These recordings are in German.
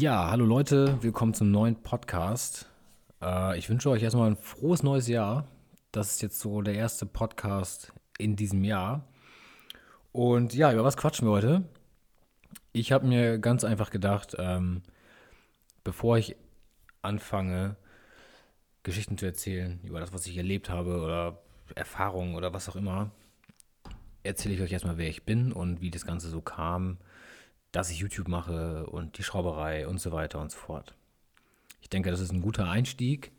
Ja, hallo Leute, willkommen zum neuen Podcast. Äh, ich wünsche euch erstmal ein frohes neues Jahr. Das ist jetzt so der erste Podcast in diesem Jahr. Und ja, über was quatschen wir heute? Ich habe mir ganz einfach gedacht, ähm, bevor ich anfange, Geschichten zu erzählen über das, was ich erlebt habe oder Erfahrungen oder was auch immer, erzähle ich euch erstmal, wer ich bin und wie das Ganze so kam, dass ich YouTube mache und die Schrauberei und so weiter und so fort. Ich denke, das ist ein guter Einstieg.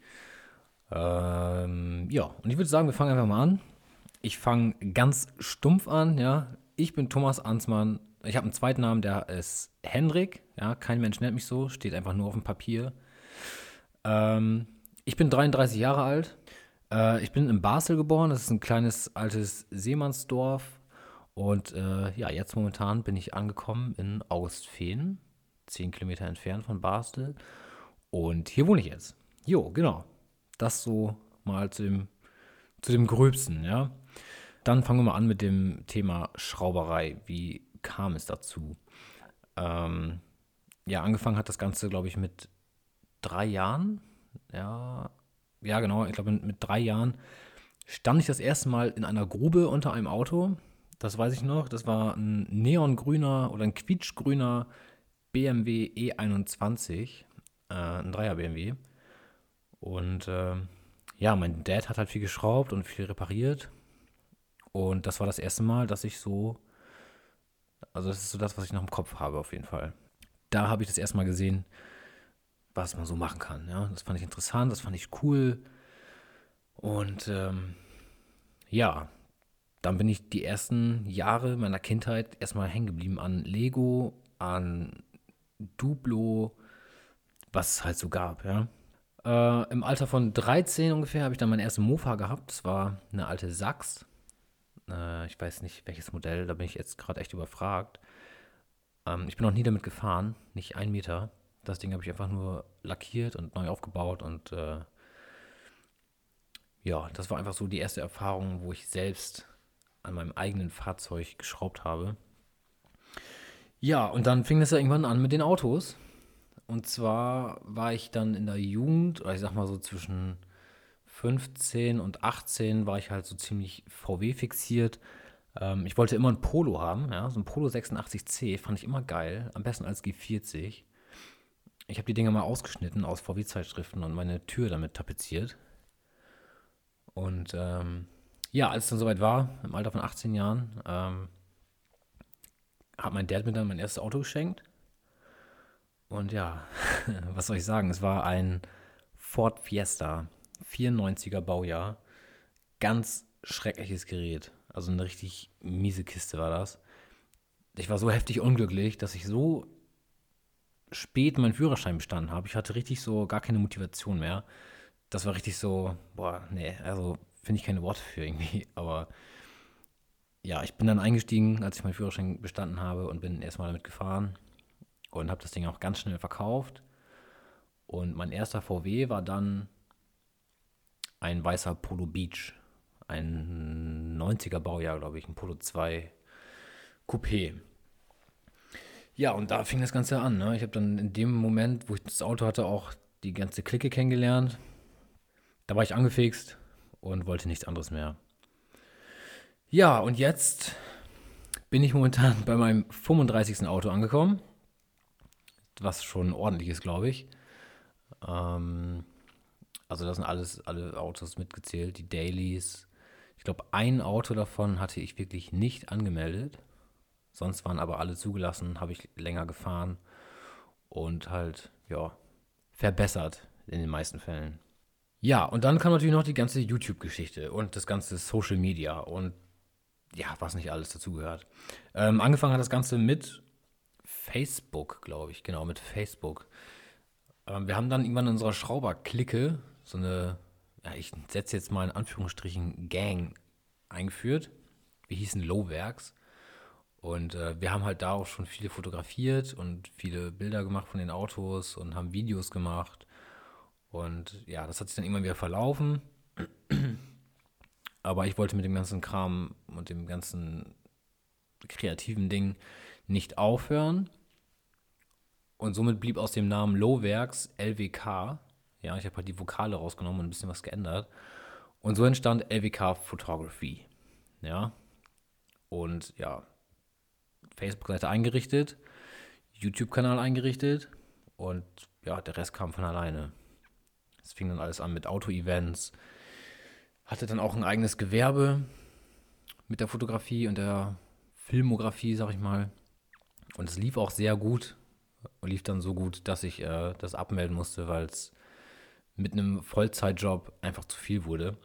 Ähm, ja, und ich würde sagen, wir fangen einfach mal an. Ich fange ganz stumpf an, ja. Ich bin Thomas Ansmann. Ich habe einen zweiten Namen, der ist Henrik. Ja, kein Mensch nennt mich so, steht einfach nur auf dem Papier. Ähm, ich bin 33 Jahre alt. Äh, ich bin in Basel geboren. Das ist ein kleines altes Seemannsdorf und äh, ja, jetzt momentan bin ich angekommen in Augustfehn, zehn Kilometer entfernt von Basel. Und hier wohne ich jetzt. Jo, genau. Das so mal zu dem, zu dem Gröbsten, ja. Dann fangen wir mal an mit dem Thema Schrauberei. Wie kam es dazu? Ähm, ja, angefangen hat das Ganze, glaube ich, mit drei Jahren. Ja, ja, genau. Ich glaube, mit drei Jahren stand ich das erste Mal in einer Grube unter einem Auto das weiß ich noch. Das war ein neongrüner oder ein quietschgrüner BMW E21, äh, ein Dreier BMW. Und äh, ja, mein Dad hat halt viel geschraubt und viel repariert. Und das war das erste Mal, dass ich so, also das ist so das, was ich noch im Kopf habe auf jeden Fall. Da habe ich das erste Mal gesehen, was man so machen kann. Ja, das fand ich interessant, das fand ich cool. Und ähm, ja, dann bin ich die ersten Jahre meiner Kindheit erstmal hängen geblieben an Lego, an Duplo, was es halt so gab, ja. Äh, Im Alter von 13 ungefähr habe ich dann mein erstes Mofa gehabt. Das war eine alte Sachs. Äh, ich weiß nicht, welches Modell, da bin ich jetzt gerade echt überfragt. Ähm, ich bin noch nie damit gefahren, nicht ein Meter. Das Ding habe ich einfach nur lackiert und neu aufgebaut und äh, ja, das war einfach so die erste Erfahrung, wo ich selbst an meinem eigenen Fahrzeug geschraubt habe. Ja, und dann fing es ja irgendwann an mit den Autos. Und zwar war ich dann in der Jugend, oder ich sag mal so zwischen 15 und 18 war ich halt so ziemlich VW fixiert. Ähm, ich wollte immer ein Polo haben, ja, so ein Polo 86C fand ich immer geil, am besten als G40. Ich habe die Dinger mal ausgeschnitten aus VW-Zeitschriften und meine Tür damit tapeziert. Und ähm, ja, als es dann soweit war, im Alter von 18 Jahren, ähm, hat mein Dad mir dann mein erstes Auto geschenkt. Und ja, was soll ich sagen? Es war ein Ford Fiesta, 94er Baujahr. Ganz schreckliches Gerät. Also eine richtig miese Kiste war das. Ich war so heftig unglücklich, dass ich so spät meinen Führerschein bestanden habe. Ich hatte richtig so gar keine Motivation mehr. Das war richtig so, boah, nee, also finde ich keine Worte für irgendwie. Aber ja, ich bin dann eingestiegen, als ich meinen Führerschein bestanden habe und bin erstmal damit gefahren und habe das Ding auch ganz schnell verkauft. Und mein erster VW war dann ein weißer Polo Beach, ein 90er Baujahr, glaube ich, ein Polo 2 Coupé. Ja, und da fing das Ganze an. Ne? Ich habe dann in dem Moment, wo ich das Auto hatte, auch die ganze Clique kennengelernt. Da war ich angefixt, und wollte nichts anderes mehr. Ja, und jetzt bin ich momentan bei meinem 35. Auto angekommen, was schon ordentlich ist, glaube ich. Ähm, also das sind alles alle Autos mitgezählt, die Dailies. Ich glaube, ein Auto davon hatte ich wirklich nicht angemeldet. Sonst waren aber alle zugelassen, habe ich länger gefahren und halt, ja, verbessert in den meisten Fällen. Ja, und dann kam natürlich noch die ganze YouTube-Geschichte und das ganze Social Media und ja, was nicht alles dazugehört. Ähm, angefangen hat das Ganze mit Facebook, glaube ich, genau, mit Facebook. Ähm, wir haben dann irgendwann in unserer Schrauber-Clique so eine, ja, ich setze jetzt mal in Anführungsstrichen Gang eingeführt. Wir hießen Lowwerks. Und äh, wir haben halt da auch schon viele fotografiert und viele Bilder gemacht von den Autos und haben Videos gemacht. Und ja, das hat sich dann irgendwann wieder verlaufen. Aber ich wollte mit dem ganzen Kram und dem ganzen kreativen Ding nicht aufhören. Und somit blieb aus dem Namen Lowwerks LWK. Ja, ich habe halt die Vokale rausgenommen und ein bisschen was geändert. Und so entstand LWK Photography. Ja. Und ja, Facebook-Seite eingerichtet, YouTube-Kanal eingerichtet und ja, der Rest kam von alleine. Es fing dann alles an mit Auto-Events. Hatte dann auch ein eigenes Gewerbe mit der Fotografie und der Filmografie, sag ich mal. Und es lief auch sehr gut. Und lief dann so gut, dass ich äh, das abmelden musste, weil es mit einem Vollzeitjob einfach zu viel wurde.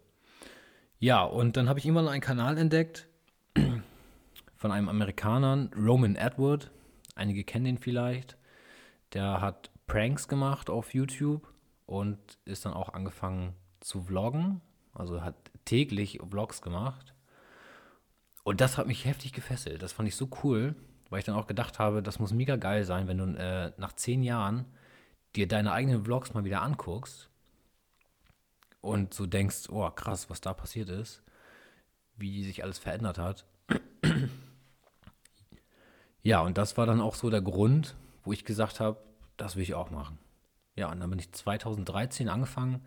Ja, und dann habe ich irgendwann einen Kanal entdeckt von einem Amerikaner, Roman Edward. Einige kennen den vielleicht. Der hat Pranks gemacht auf YouTube und ist dann auch angefangen zu vloggen. Also hat täglich Vlogs gemacht. Und das hat mich heftig gefesselt. Das fand ich so cool, weil ich dann auch gedacht habe, das muss mega geil sein, wenn du äh, nach zehn Jahren dir deine eigenen Vlogs mal wieder anguckst und so denkst, oh krass, was da passiert ist, wie sich alles verändert hat. ja, und das war dann auch so der Grund, wo ich gesagt habe, das will ich auch machen. Ja, und dann bin ich 2013 angefangen,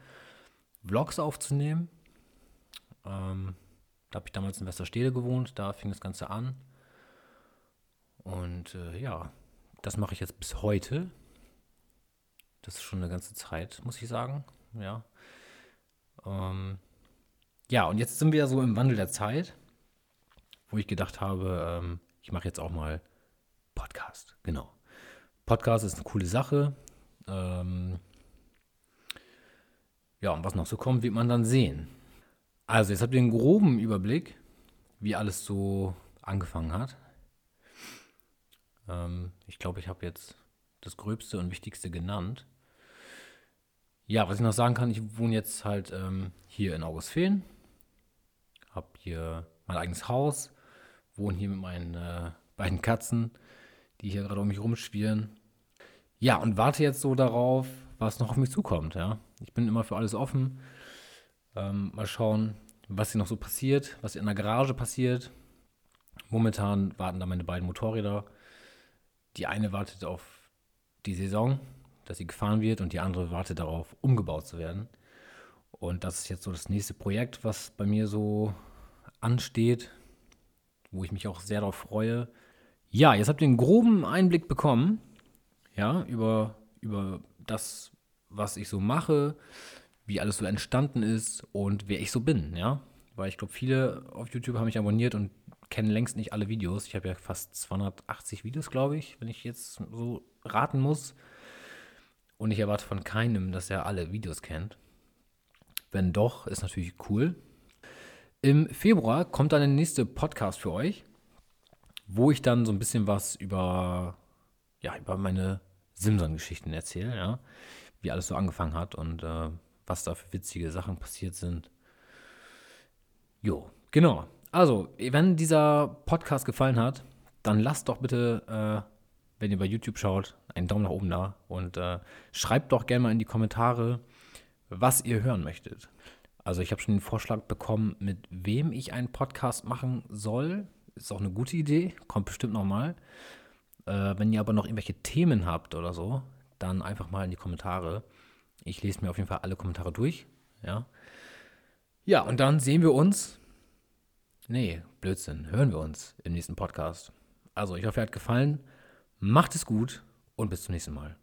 Vlogs aufzunehmen. Ähm, da habe ich damals in Westerstede gewohnt, da fing das Ganze an. Und äh, ja, das mache ich jetzt bis heute. Das ist schon eine ganze Zeit, muss ich sagen. Ja. Ähm, ja, und jetzt sind wir so im Wandel der Zeit, wo ich gedacht habe, ähm, ich mache jetzt auch mal Podcast. Genau. Podcast ist eine coole Sache. Ähm, ja, und was noch so kommt, wird man dann sehen. Also, jetzt habt ihr einen groben Überblick, wie alles so angefangen hat. Ähm, ich glaube, ich habe jetzt das Gröbste und Wichtigste genannt. Ja, was ich noch sagen kann, ich wohne jetzt halt ähm, hier in Augustfehn. Habe hier mein eigenes Haus. Wohne hier mit meinen äh, beiden Katzen, die hier gerade um mich rumspielen. Ja, und warte jetzt so darauf, was noch auf mich zukommt. Ja, ich bin immer für alles offen. Ähm, mal schauen, was hier noch so passiert, was in der Garage passiert. Momentan warten da meine beiden Motorräder. Die eine wartet auf die Saison, dass sie gefahren wird, und die andere wartet darauf, umgebaut zu werden. Und das ist jetzt so das nächste Projekt, was bei mir so ansteht, wo ich mich auch sehr darauf freue. Ja, jetzt habt ihr einen groben Einblick bekommen, ja, über, über das, was ich so mache, wie alles so entstanden ist und wer ich so bin, ja. Weil ich glaube, viele auf YouTube haben mich abonniert und kennen längst nicht alle Videos. Ich habe ja fast 280 Videos, glaube ich, wenn ich jetzt so raten muss. Und ich erwarte von keinem, dass er alle Videos kennt. Wenn doch, ist natürlich cool. Im Februar kommt dann der nächste Podcast für euch, wo ich dann so ein bisschen was über, ja, über meine Simson-Geschichten erzähle, ja. Wie alles so angefangen hat und äh, was da für witzige Sachen passiert sind. Jo, genau. Also, wenn dieser Podcast gefallen hat, dann lasst doch bitte, äh, wenn ihr bei YouTube schaut, einen Daumen nach oben da und äh, schreibt doch gerne mal in die Kommentare, was ihr hören möchtet. Also ich habe schon den Vorschlag bekommen, mit wem ich einen Podcast machen soll. Ist auch eine gute Idee, kommt bestimmt nochmal. Äh, wenn ihr aber noch irgendwelche Themen habt oder so, dann einfach mal in die Kommentare. Ich lese mir auf jeden Fall alle Kommentare durch. Ja. Ja, und dann sehen wir uns. Nee, Blödsinn. Hören wir uns im nächsten Podcast. Also, ich hoffe, er hat gefallen. Macht es gut und bis zum nächsten Mal.